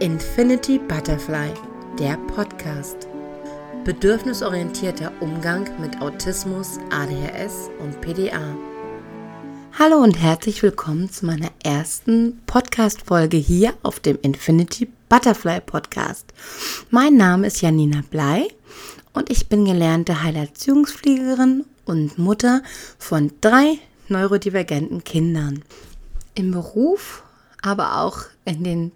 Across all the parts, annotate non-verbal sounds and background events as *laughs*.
Infinity Butterfly, der Podcast. Bedürfnisorientierter Umgang mit Autismus, ADHS und PDA. Hallo und herzlich willkommen zu meiner ersten Podcast-Folge hier auf dem Infinity Butterfly Podcast. Mein Name ist Janina Blei und ich bin gelernte Heilerziehungsfliegerin und Mutter von drei neurodivergenten Kindern. Im Beruf, aber auch in den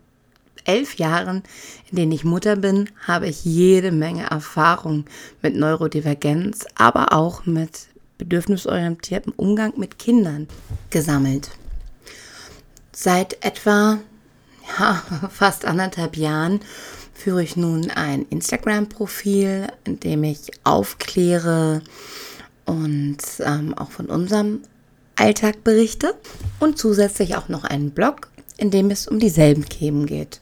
elf Jahren, in denen ich Mutter bin, habe ich jede Menge Erfahrung mit Neurodivergenz, aber auch mit bedürfnisorientiertem Umgang mit Kindern gesammelt. Seit etwa ja, *laughs* fast anderthalb Jahren führe ich nun ein Instagram-Profil, in dem ich aufkläre und ähm, auch von unserem Alltag berichte und zusätzlich auch noch einen Blog, in dem es um dieselben Themen geht.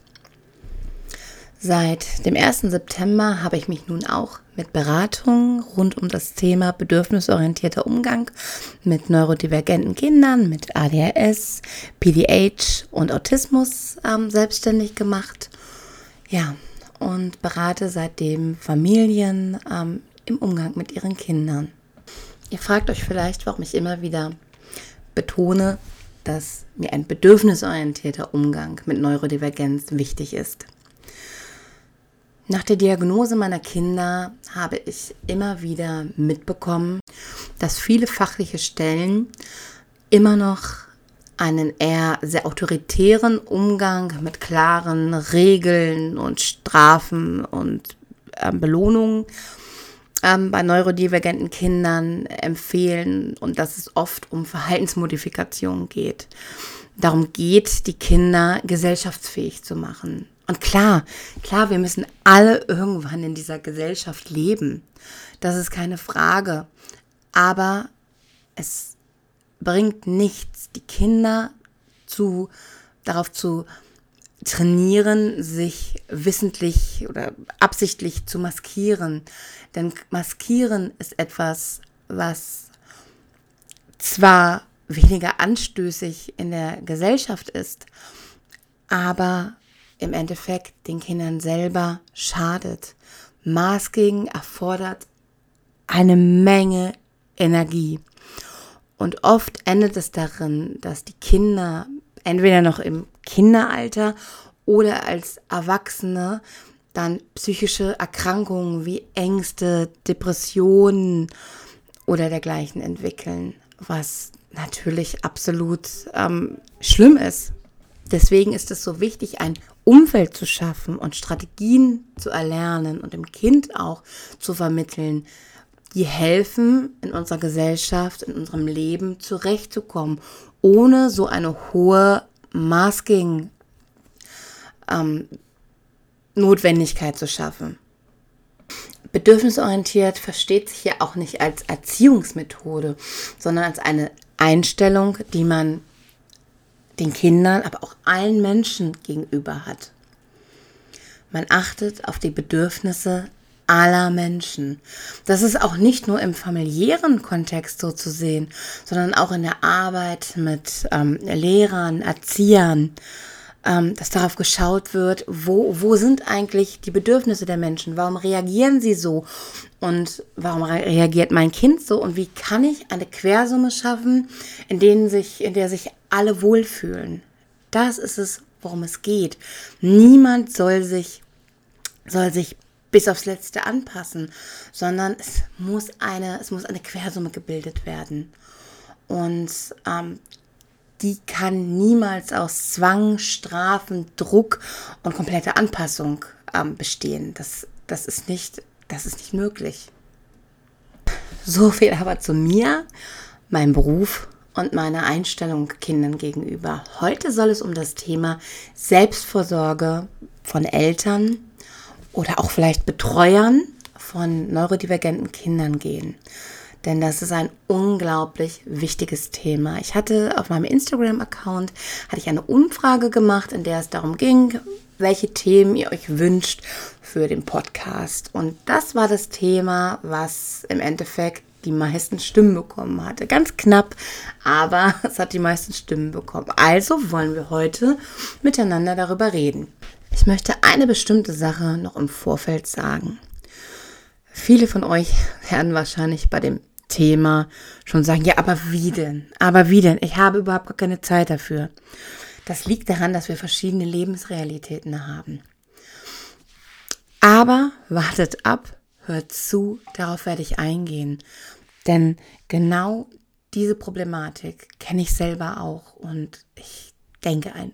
Seit dem 1. September habe ich mich nun auch mit Beratungen rund um das Thema bedürfnisorientierter Umgang mit neurodivergenten Kindern, mit ADHS, PDH und Autismus ähm, selbstständig gemacht. Ja, und berate seitdem Familien ähm, im Umgang mit ihren Kindern. Ihr fragt euch vielleicht, warum ich immer wieder betone, dass mir ein bedürfnisorientierter Umgang mit Neurodivergenz wichtig ist. Nach der Diagnose meiner Kinder habe ich immer wieder mitbekommen, dass viele fachliche Stellen immer noch einen eher sehr autoritären Umgang mit klaren Regeln und Strafen und äh, Belohnungen ähm, bei neurodivergenten Kindern empfehlen und dass es oft um Verhaltensmodifikation geht. Darum geht, die Kinder gesellschaftsfähig zu machen. Und klar, klar, wir müssen alle irgendwann in dieser Gesellschaft leben. Das ist keine Frage. Aber es bringt nichts, die Kinder zu, darauf zu trainieren, sich wissentlich oder absichtlich zu maskieren. Denn maskieren ist etwas, was zwar weniger anstößig in der Gesellschaft ist, aber im Endeffekt den Kindern selber schadet. Masking erfordert eine Menge Energie. Und oft endet es darin, dass die Kinder entweder noch im Kinderalter oder als Erwachsene dann psychische Erkrankungen wie Ängste, Depressionen oder dergleichen entwickeln, was natürlich absolut ähm, schlimm ist. Deswegen ist es so wichtig, ein Umfeld zu schaffen und Strategien zu erlernen und dem Kind auch zu vermitteln, die helfen, in unserer Gesellschaft, in unserem Leben zurechtzukommen, ohne so eine hohe Masking ähm, Notwendigkeit zu schaffen. Bedürfnisorientiert versteht sich ja auch nicht als Erziehungsmethode, sondern als eine Einstellung, die man den Kindern, aber auch allen Menschen gegenüber hat. Man achtet auf die Bedürfnisse aller Menschen. Das ist auch nicht nur im familiären Kontext so zu sehen, sondern auch in der Arbeit mit ähm, Lehrern, Erziehern, ähm, dass darauf geschaut wird, wo, wo sind eigentlich die Bedürfnisse der Menschen? Warum reagieren sie so? Und warum reagiert mein Kind so? Und wie kann ich eine Quersumme schaffen, in, denen sich, in der sich alle wohlfühlen? Das ist es, worum es geht. Niemand soll sich, soll sich bis aufs Letzte anpassen, sondern es muss eine, es muss eine Quersumme gebildet werden. Und ähm, die kann niemals aus Zwang, Strafen, Druck und kompletter Anpassung ähm, bestehen. Das, das, ist nicht, das ist nicht möglich. So viel aber zu mir, meinem Beruf und meiner Einstellung Kindern gegenüber. Heute soll es um das Thema Selbstvorsorge von Eltern oder auch vielleicht Betreuern von neurodivergenten Kindern gehen denn das ist ein unglaublich wichtiges Thema. Ich hatte auf meinem Instagram-Account eine Umfrage gemacht, in der es darum ging, welche Themen ihr euch wünscht für den Podcast. Und das war das Thema, was im Endeffekt die meisten Stimmen bekommen hatte. Ganz knapp, aber *laughs* es hat die meisten Stimmen bekommen. Also wollen wir heute miteinander darüber reden. Ich möchte eine bestimmte Sache noch im Vorfeld sagen. Viele von euch werden wahrscheinlich bei dem Thema schon sagen, ja, aber wie denn? Aber wie denn? Ich habe überhaupt gar keine Zeit dafür. Das liegt daran, dass wir verschiedene Lebensrealitäten haben. Aber wartet ab, hört zu, darauf werde ich eingehen. Denn genau diese Problematik kenne ich selber auch und ich denke ein,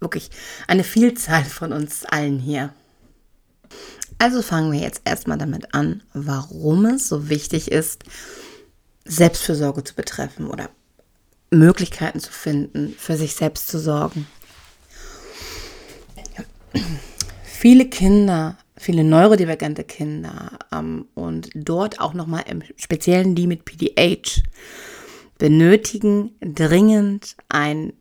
wirklich eine Vielzahl von uns allen hier. Also fangen wir jetzt erstmal damit an, warum es so wichtig ist, Selbstfürsorge zu betreffen oder Möglichkeiten zu finden, für sich selbst zu sorgen. Viele Kinder, viele neurodivergente Kinder ähm, und dort auch nochmal im Speziellen die mit PDH benötigen dringend ein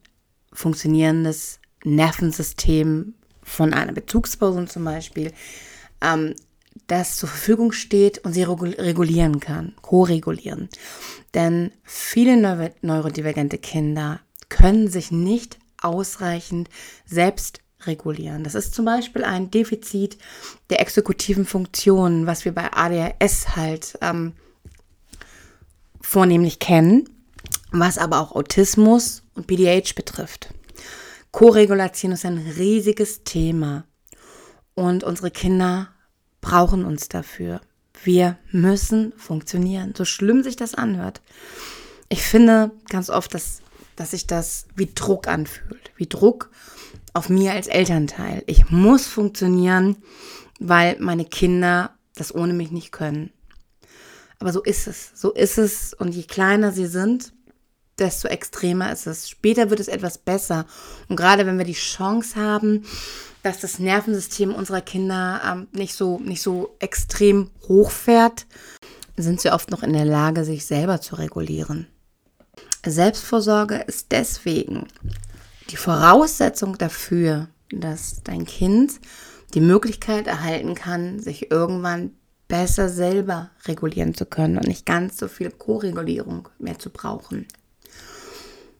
funktionierendes Nervensystem von einer Bezugsperson zum Beispiel, ähm, das zur Verfügung steht und sie regulieren kann, co-regulieren. Denn viele neurodivergente Kinder können sich nicht ausreichend selbst regulieren. Das ist zum Beispiel ein Defizit der exekutiven Funktionen, was wir bei ADHS halt ähm, vornehmlich kennen, was aber auch Autismus und BDH betrifft. Co-Regulation ist ein riesiges Thema und unsere Kinder brauchen uns dafür. Wir müssen funktionieren, so schlimm sich das anhört. Ich finde ganz oft, dass, dass sich das wie Druck anfühlt, wie Druck auf mir als Elternteil. Ich muss funktionieren, weil meine Kinder das ohne mich nicht können. Aber so ist es, so ist es. Und je kleiner sie sind, desto extremer ist es. Später wird es etwas besser. Und gerade wenn wir die Chance haben, dass das Nervensystem unserer Kinder ähm, nicht, so, nicht so extrem hochfährt, sind sie oft noch in der Lage, sich selber zu regulieren. Selbstvorsorge ist deswegen die Voraussetzung dafür, dass dein Kind die Möglichkeit erhalten kann, sich irgendwann besser selber regulieren zu können und nicht ganz so viel Co-Regulierung mehr zu brauchen.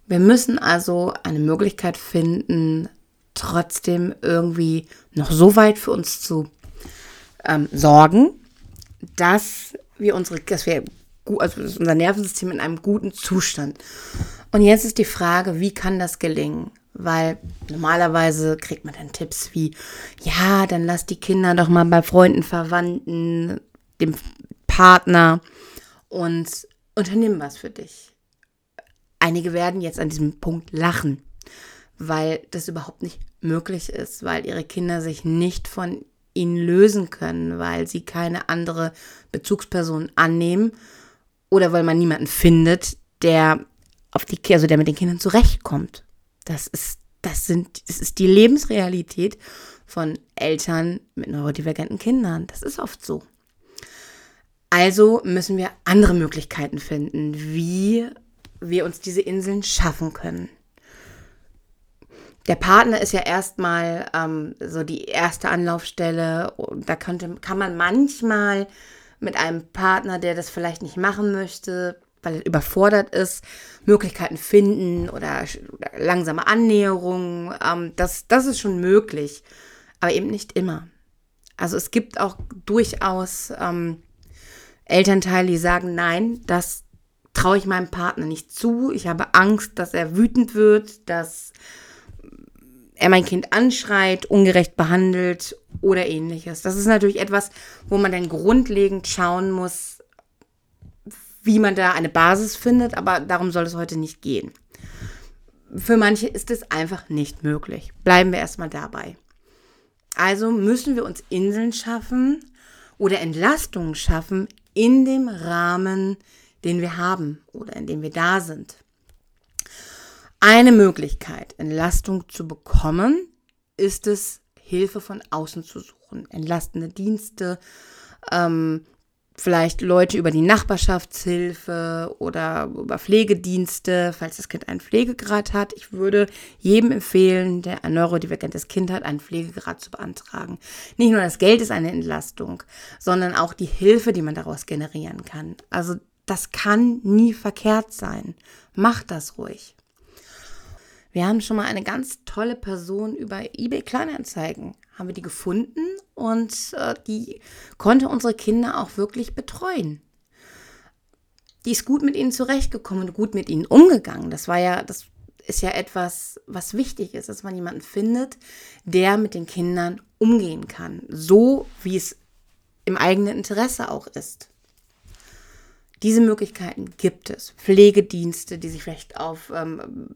Wir müssen also eine Möglichkeit finden, trotzdem irgendwie noch so weit für uns zu ähm, sorgen, dass wir unsere, dass wir also unser Nervensystem in einem guten Zustand. Und jetzt ist die Frage, wie kann das gelingen? Weil normalerweise kriegt man dann Tipps wie, ja, dann lass die Kinder doch mal bei Freunden, Verwandten, dem Partner und unternimm was für dich. Einige werden jetzt an diesem Punkt lachen weil das überhaupt nicht möglich ist, weil ihre Kinder sich nicht von ihnen lösen können, weil sie keine andere Bezugsperson annehmen oder weil man niemanden findet, der auf die, also der mit den Kindern zurechtkommt. Das ist, das sind, das ist die Lebensrealität von Eltern mit neurodivergenten Kindern. Das ist oft so. Also müssen wir andere Möglichkeiten finden, wie wir uns diese Inseln schaffen können der Partner ist ja erstmal ähm, so die erste Anlaufstelle. Und da könnte, kann man manchmal mit einem Partner, der das vielleicht nicht machen möchte, weil er überfordert ist, Möglichkeiten finden oder, oder langsame Annäherungen. Ähm, das, das ist schon möglich, aber eben nicht immer. Also es gibt auch durchaus ähm, Elternteile, die sagen, nein, das traue ich meinem Partner nicht zu. Ich habe Angst, dass er wütend wird, dass er mein Kind anschreit, ungerecht behandelt oder ähnliches. Das ist natürlich etwas, wo man dann grundlegend schauen muss, wie man da eine Basis findet, aber darum soll es heute nicht gehen. Für manche ist es einfach nicht möglich. Bleiben wir erstmal dabei. Also müssen wir uns Inseln schaffen oder Entlastungen schaffen in dem Rahmen, den wir haben oder in dem wir da sind. Eine Möglichkeit, Entlastung zu bekommen, ist es, Hilfe von außen zu suchen. Entlastende Dienste, ähm, vielleicht Leute über die Nachbarschaftshilfe oder über Pflegedienste, falls das Kind einen Pflegegrad hat. Ich würde jedem empfehlen, der ein neurodivergentes Kind hat, einen Pflegegrad zu beantragen. Nicht nur das Geld ist eine Entlastung, sondern auch die Hilfe, die man daraus generieren kann. Also das kann nie verkehrt sein. Macht das ruhig. Wir haben schon mal eine ganz tolle Person über eBay Kleinanzeigen haben wir die gefunden und äh, die konnte unsere Kinder auch wirklich betreuen. Die ist gut mit ihnen zurechtgekommen und gut mit ihnen umgegangen. Das war ja, das ist ja etwas, was wichtig ist, dass man jemanden findet, der mit den Kindern umgehen kann. So wie es im eigenen Interesse auch ist. Diese Möglichkeiten gibt es. Pflegedienste, die sich vielleicht auf ähm,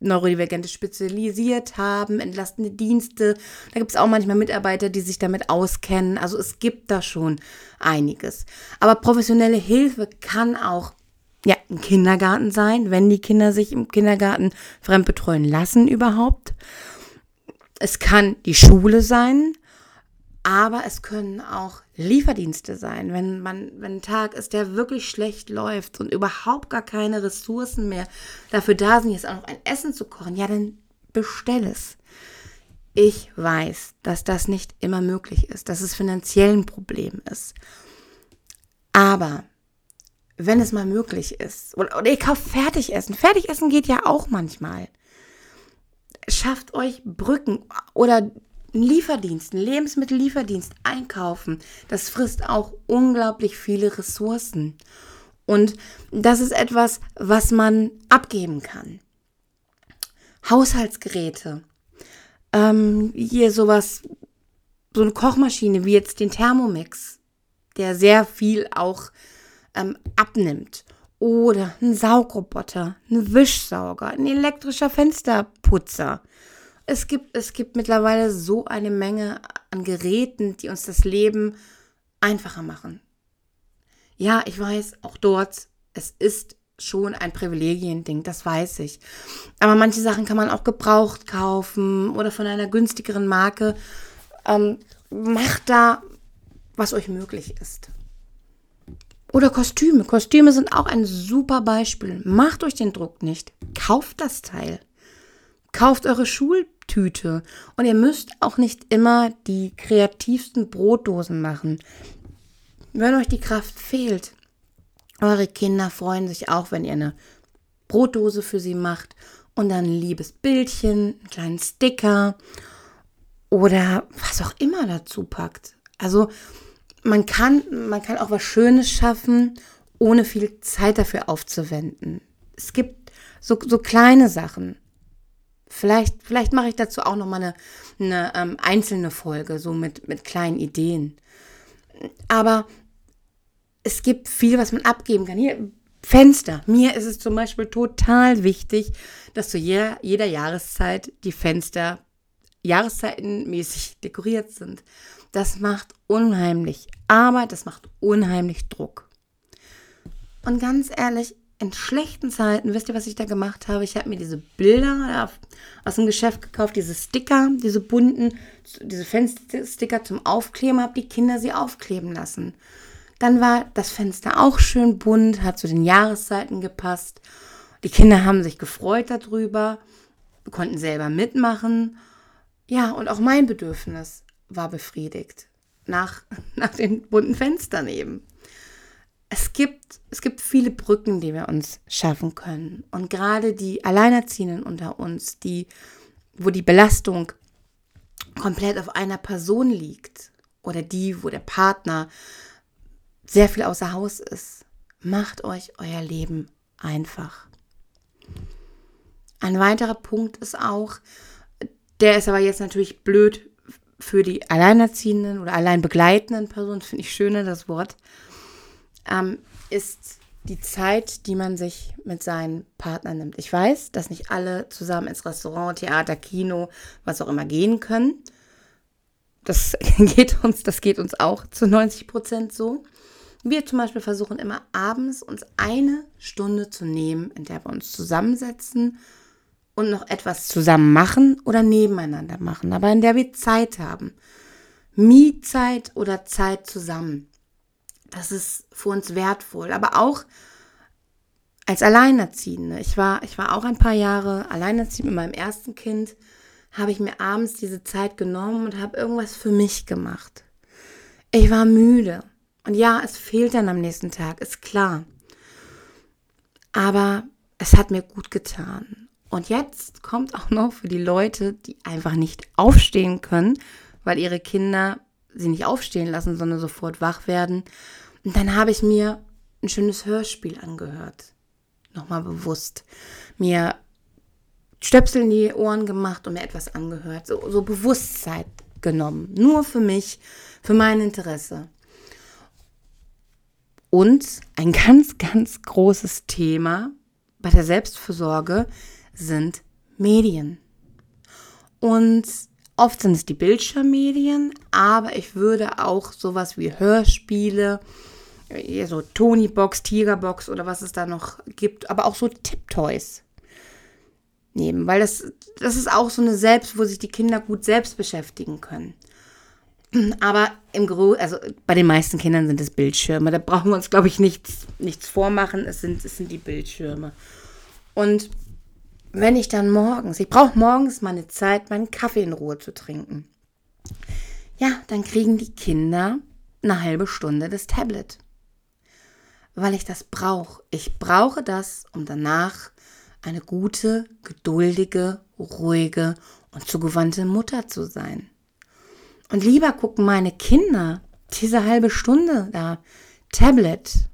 Neurodivergente spezialisiert haben, entlastende Dienste. Da gibt es auch manchmal Mitarbeiter, die sich damit auskennen. Also es gibt da schon einiges. Aber professionelle Hilfe kann auch ja, ein Kindergarten sein, wenn die Kinder sich im Kindergarten fremdbetreuen lassen überhaupt. Es kann die Schule sein, aber es können auch Lieferdienste sein, wenn man, wenn ein Tag ist, der wirklich schlecht läuft und überhaupt gar keine Ressourcen mehr dafür da sind, jetzt auch noch ein Essen zu kochen, ja, dann bestell es. Ich weiß, dass das nicht immer möglich ist, dass es finanziell ein Problem ist. Aber wenn es mal möglich ist, oder, oder ihr kauft Fertigessen. Fertigessen geht ja auch manchmal. Schafft euch Brücken oder einen Lieferdienst, einen Lebensmittellieferdienst einkaufen, das frisst auch unglaublich viele Ressourcen. Und das ist etwas, was man abgeben kann. Haushaltsgeräte. Ähm, hier sowas, so eine Kochmaschine wie jetzt den Thermomix, der sehr viel auch ähm, abnimmt. Oder ein Saugroboter, ein Wischsauger, ein elektrischer Fensterputzer es gibt, es gibt mittlerweile so eine Menge an Geräten, die uns das Leben einfacher machen. Ja, ich weiß, auch dort, es ist schon ein Privilegiending, das weiß ich. Aber manche Sachen kann man auch gebraucht kaufen oder von einer günstigeren Marke. Ähm, macht da, was euch möglich ist. Oder Kostüme. Kostüme sind auch ein super Beispiel. Macht euch den Druck nicht. Kauft das Teil. Kauft eure Schul Tüte. Und ihr müsst auch nicht immer die kreativsten Brotdosen machen. Wenn euch die Kraft fehlt, eure Kinder freuen sich auch, wenn ihr eine Brotdose für sie macht und dann ein liebes Bildchen, einen kleinen Sticker oder was auch immer dazu packt. Also man kann, man kann auch was Schönes schaffen, ohne viel Zeit dafür aufzuwenden. Es gibt so, so kleine Sachen. Vielleicht, vielleicht mache ich dazu auch noch mal eine, eine ähm, einzelne Folge, so mit, mit kleinen Ideen. Aber es gibt viel, was man abgeben kann. Hier, Fenster. Mir ist es zum Beispiel total wichtig, dass zu jeder, jeder Jahreszeit die Fenster jahreszeitenmäßig *laughs* dekoriert sind. Das macht unheimlich Arbeit, das macht unheimlich Druck. Und ganz ehrlich, in schlechten Zeiten, wisst ihr, was ich da gemacht habe? Ich habe mir diese Bilder aus dem Geschäft gekauft, diese Sticker, diese bunten, diese Fenstersticker zum Aufkleben, habe die Kinder sie aufkleben lassen. Dann war das Fenster auch schön bunt, hat zu den Jahreszeiten gepasst. Die Kinder haben sich gefreut darüber, konnten selber mitmachen. Ja, und auch mein Bedürfnis war befriedigt. Nach, *laughs* nach den bunten Fenstern eben es gibt, es gibt viele Brücken, die wir uns schaffen können. Und gerade die Alleinerziehenden unter uns, die, wo die Belastung komplett auf einer Person liegt oder die, wo der Partner sehr viel außer Haus ist, macht euch euer Leben einfach. Ein weiterer Punkt ist auch, der ist aber jetzt natürlich blöd für die Alleinerziehenden oder Alleinbegleitenden Personen, *laughs* finde ich schöner das Wort ähm, ist die Zeit, die man sich mit seinen Partnern nimmt. Ich weiß, dass nicht alle zusammen ins Restaurant, Theater, Kino, was auch immer gehen können. Das *laughs* geht uns, das geht uns auch zu 90 Prozent so. Wir zum Beispiel versuchen immer abends uns eine Stunde zu nehmen, in der wir uns zusammensetzen und noch etwas zusammen machen oder nebeneinander machen, aber in der wir Zeit haben. Mietzeit oder Zeit zusammen. Das ist für uns wertvoll. Aber auch als Alleinerziehende. Ich war, ich war auch ein paar Jahre alleinerziehend mit meinem ersten Kind. Habe ich mir abends diese Zeit genommen und habe irgendwas für mich gemacht. Ich war müde. Und ja, es fehlt dann am nächsten Tag, ist klar. Aber es hat mir gut getan. Und jetzt kommt auch noch für die Leute, die einfach nicht aufstehen können, weil ihre Kinder sie nicht aufstehen lassen, sondern sofort wach werden. Und dann habe ich mir ein schönes Hörspiel angehört. Nochmal bewusst. Mir Stöpsel in die Ohren gemacht und mir etwas angehört. So, so Bewusstsein genommen. Nur für mich, für mein Interesse. Und ein *laughs* ganz, ganz großes Thema bei der Selbstversorge sind Medien. Und oft sind es die Bildschirmmedien, aber ich würde auch sowas wie Hörspiele, so Tonybox, Tigerbox oder was es da noch gibt, aber auch so Tipptoys nehmen, weil das, das ist auch so eine Selbst, wo sich die Kinder gut selbst beschäftigen können. *clears throat* Aber im Gro also bei den meisten Kindern sind es Bildschirme. Da brauchen wir uns, glaube ich, nichts, nichts vormachen. Es sind, es sind die Bildschirme. Und wenn ich dann morgens, ich brauche morgens meine Zeit, meinen Kaffee in Ruhe zu trinken. Ja, dann kriegen die Kinder eine halbe Stunde das Tablet. Weil ich das brauche. Ich brauche das, um danach eine gute, geduldige, ruhige und zugewandte Mutter zu sein. Und lieber gucken meine Kinder diese halbe Stunde da Tablet,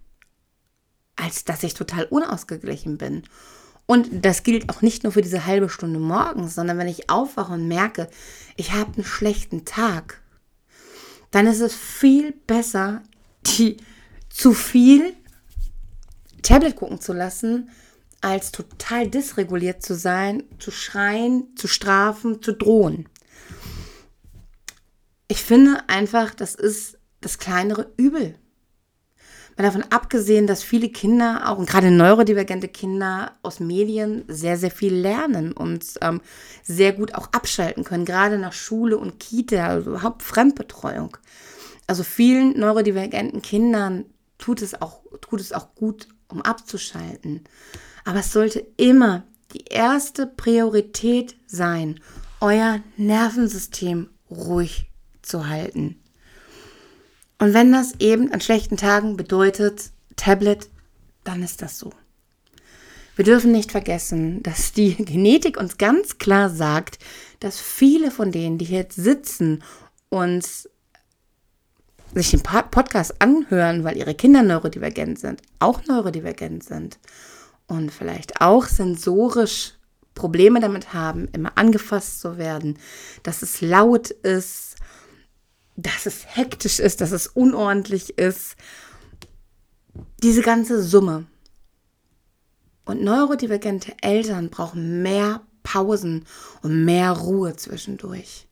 als dass ich total unausgeglichen bin. Und das gilt auch nicht nur für diese halbe Stunde morgens, sondern wenn ich aufwache und merke, ich habe einen schlechten Tag, dann ist es viel besser, die zu viel Tablet gucken zu lassen, als total dysreguliert zu sein, zu schreien, zu strafen, zu drohen. Ich finde einfach, das ist das kleinere Übel. Mal davon abgesehen, dass viele Kinder, auch und gerade neurodivergente Kinder aus Medien sehr, sehr viel lernen und ähm, sehr gut auch abschalten können, gerade nach Schule und Kita, also überhaupt Fremdbetreuung. Also vielen neurodivergenten Kindern tut es auch, tut es auch gut, um abzuschalten. Aber es sollte immer die erste Priorität sein, euer Nervensystem ruhig zu halten. Und wenn das eben an schlechten Tagen bedeutet Tablet, dann ist das so. Wir dürfen nicht vergessen, dass die *laughs* Genetik uns ganz klar sagt, dass viele von denen, die jetzt sitzen und sich den Podcast anhören, weil ihre Kinder neurodivergent sind, auch neurodivergent sind und vielleicht auch sensorisch Probleme damit haben, immer angefasst zu werden, dass es laut ist, dass es hektisch ist, dass es unordentlich ist. Diese ganze Summe. Und neurodivergente Eltern brauchen mehr Pausen und mehr Ruhe zwischendurch.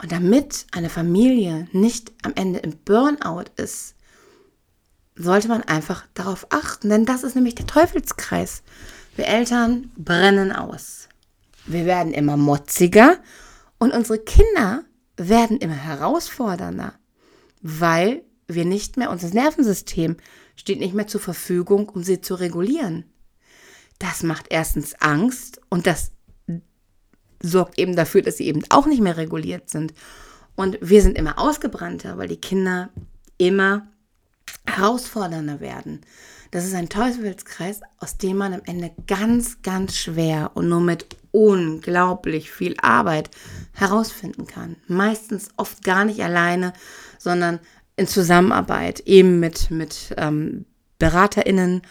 Und damit eine Familie nicht am Ende im Burnout ist, sollte man einfach darauf achten, denn das ist nämlich der Teufelskreis. Wir Eltern brennen aus. Wir werden immer motziger und unsere Kinder werden immer herausfordernder, weil wir nicht mehr, unser Nervensystem steht nicht mehr zur Verfügung, um sie zu regulieren. Das macht erstens Angst und das sorgt eben dafür, dass sie eben auch nicht mehr reguliert sind. Und wir sind immer ausgebrannter, weil die Kinder immer herausfordernder werden. Das ist ein Teufelskreis, aus dem man am Ende ganz, ganz schwer und nur mit unglaublich viel Arbeit herausfinden kann. Meistens oft gar nicht alleine, sondern in Zusammenarbeit eben mit, mit ähm, BeraterInnen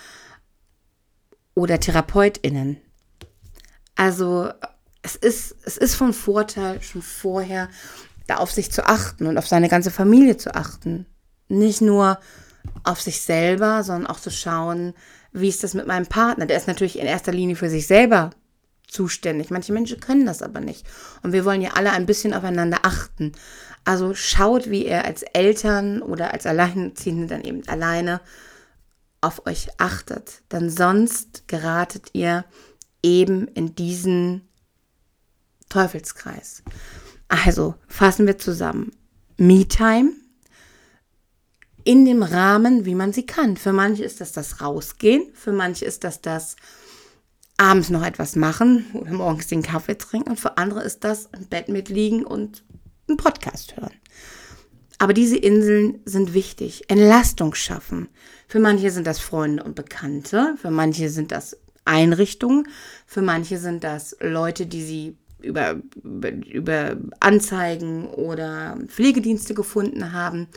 oder TherapeutInnen. Also es ist, es ist von Vorteil, schon vorher da auf sich zu achten und auf seine ganze Familie zu achten. Nicht nur auf sich selber, sondern auch zu schauen, wie ist das mit meinem Partner. Der ist natürlich in erster Linie für sich selber zuständig. Manche Menschen können das aber nicht. Und wir wollen ja alle ein bisschen aufeinander achten. Also schaut, wie ihr als Eltern oder als Alleinerziehende dann eben alleine auf euch achtet. Denn sonst geratet ihr eben in diesen Teufelskreis. Also fassen wir zusammen. Me-Time in dem Rahmen, wie man sie kann. Für manche ist das das Rausgehen, für manche ist das das abends noch etwas machen oder morgens den Kaffee trinken und für andere ist das im Bett mitliegen und einen Podcast hören. Aber diese Inseln sind wichtig. Entlastung schaffen. Für manche sind das Freunde und Bekannte, für manche sind das Einrichtungen, für manche sind das Leute, die sie über, über, Anzeigen oder Pflegedienste gefunden haben.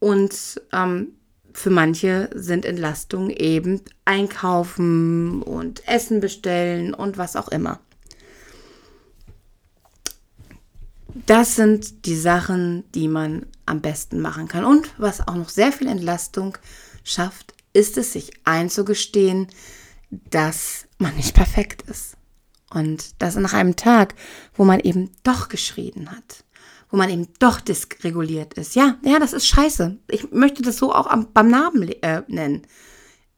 Und ähm, für manche sind Entlastungen eben einkaufen und Essen bestellen und was auch immer. Das sind die Sachen, die man am besten machen kann. Und was auch noch sehr viel Entlastung schafft, ist es, sich einzugestehen, dass man nicht perfekt ist. Und dass nach einem Tag, wo man eben doch geschrien hat, wo man eben doch dysreguliert ist. Ja, ja, das ist scheiße. Ich möchte das so auch am, beim Namen äh, nennen.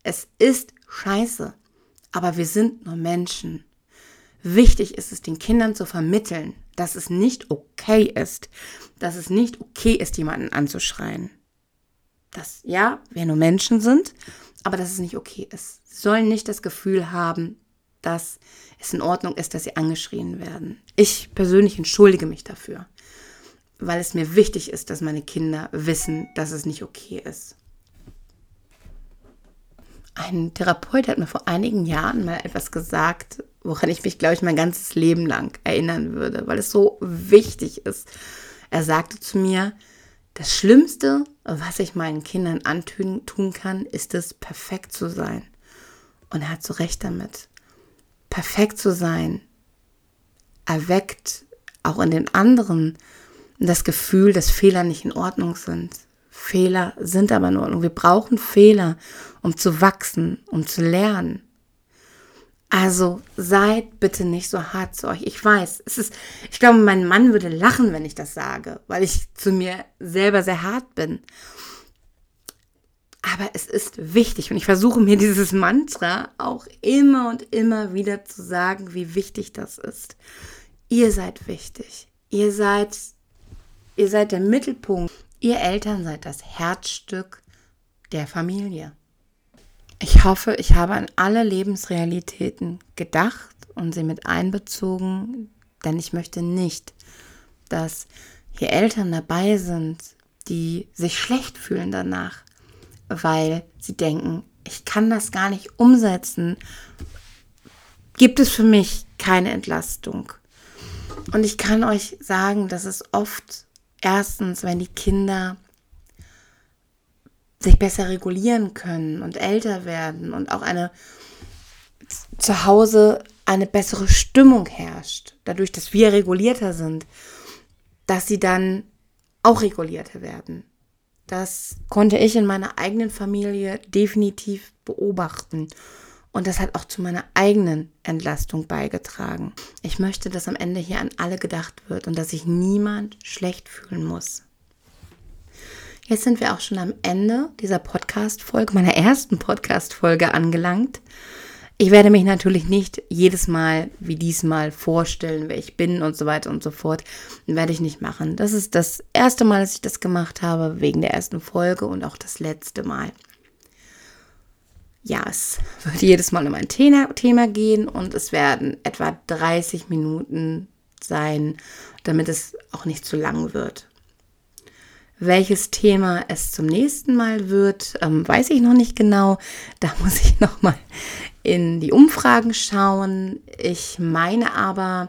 Es ist scheiße. Aber wir sind nur Menschen. Wichtig ist es, den Kindern zu vermitteln, dass es nicht okay ist, dass es nicht okay ist, jemanden anzuschreien. Dass, ja, wir nur Menschen sind, aber dass es nicht okay ist. Sie sollen nicht das Gefühl haben, dass es in Ordnung ist, dass sie angeschrien werden. Ich persönlich entschuldige mich dafür, weil es mir wichtig ist, dass meine Kinder wissen, dass es nicht okay ist. Ein Therapeut hat mir vor einigen Jahren mal etwas gesagt, woran ich mich, glaube ich, mein ganzes Leben lang erinnern würde, weil es so wichtig ist. Er sagte zu mir, das Schlimmste, was ich meinen Kindern antun kann, ist es, perfekt zu sein. Und er hat so recht damit. Perfekt zu sein erweckt auch in den anderen das Gefühl, dass Fehler nicht in Ordnung sind. Fehler sind aber in Ordnung. Wir brauchen Fehler, um zu wachsen, um zu lernen. Also seid bitte nicht so hart zu euch. Ich weiß, es ist, ich glaube, mein Mann würde lachen, wenn ich das sage, weil ich zu mir selber sehr hart bin. Aber es ist wichtig und ich versuche mir *laughs* dieses Mantra auch immer und immer wieder zu sagen, wie wichtig das ist. Ihr seid wichtig. Ihr seid, ihr seid der Mittelpunkt. Ihr Eltern seid das Herzstück der Familie. Ich hoffe, ich habe an alle Lebensrealitäten gedacht und sie mit einbezogen, denn ich möchte nicht, dass hier Eltern dabei sind, die sich schlecht fühlen danach, weil sie denken, ich kann das gar nicht umsetzen, gibt es für mich keine Entlastung. Und ich kann euch sagen, dass es oft erstens, wenn die Kinder sich besser regulieren können und älter werden und auch eine zu Hause eine bessere Stimmung herrscht, dadurch, dass wir regulierter sind, dass sie dann auch regulierter werden. Das konnte ich in meiner eigenen Familie definitiv beobachten. Und das hat auch zu meiner eigenen Entlastung beigetragen. Ich möchte, dass am Ende hier an alle gedacht wird und dass sich niemand schlecht fühlen muss. Jetzt sind wir auch schon am Ende dieser Podcast-Folge, meiner ersten Podcast-Folge angelangt. Ich werde mich natürlich nicht jedes Mal wie diesmal vorstellen, wer ich bin und so weiter und so fort. Werde ich nicht machen. Das ist das erste Mal, dass ich das gemacht habe, wegen der ersten Folge und auch das letzte Mal. Ja, es wird jedes Mal um ein Thema gehen und es werden etwa 30 Minuten sein, damit es auch nicht zu lang wird. Welches Thema es zum nächsten Mal wird, ähm, weiß ich noch nicht genau. Da *laughs* muss ich noch mal in die Umfragen schauen. Ich meine aber,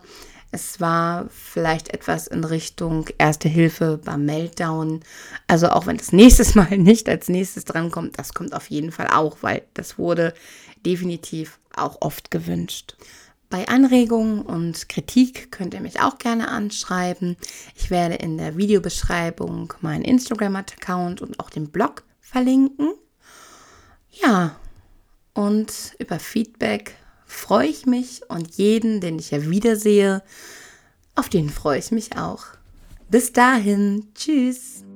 es war vielleicht etwas in Richtung Erste Hilfe beim Meltdown. Also auch wenn das *laughs* nächstes Mal nicht als nächstes drankommt, das kommt auf jeden Fall auch, weil das wurde definitiv auch oft gewünscht. Bei Anregungen und Kritik könnt ihr mich auch gerne anschreiben. Ich werde in der Videobeschreibung meinen Instagram-Account und auch den Blog verlinken. Ja, und über Feedback freue ich mich und jeden, den ich ja wiedersehe, auf den freue ich mich auch. Bis dahin, tschüss.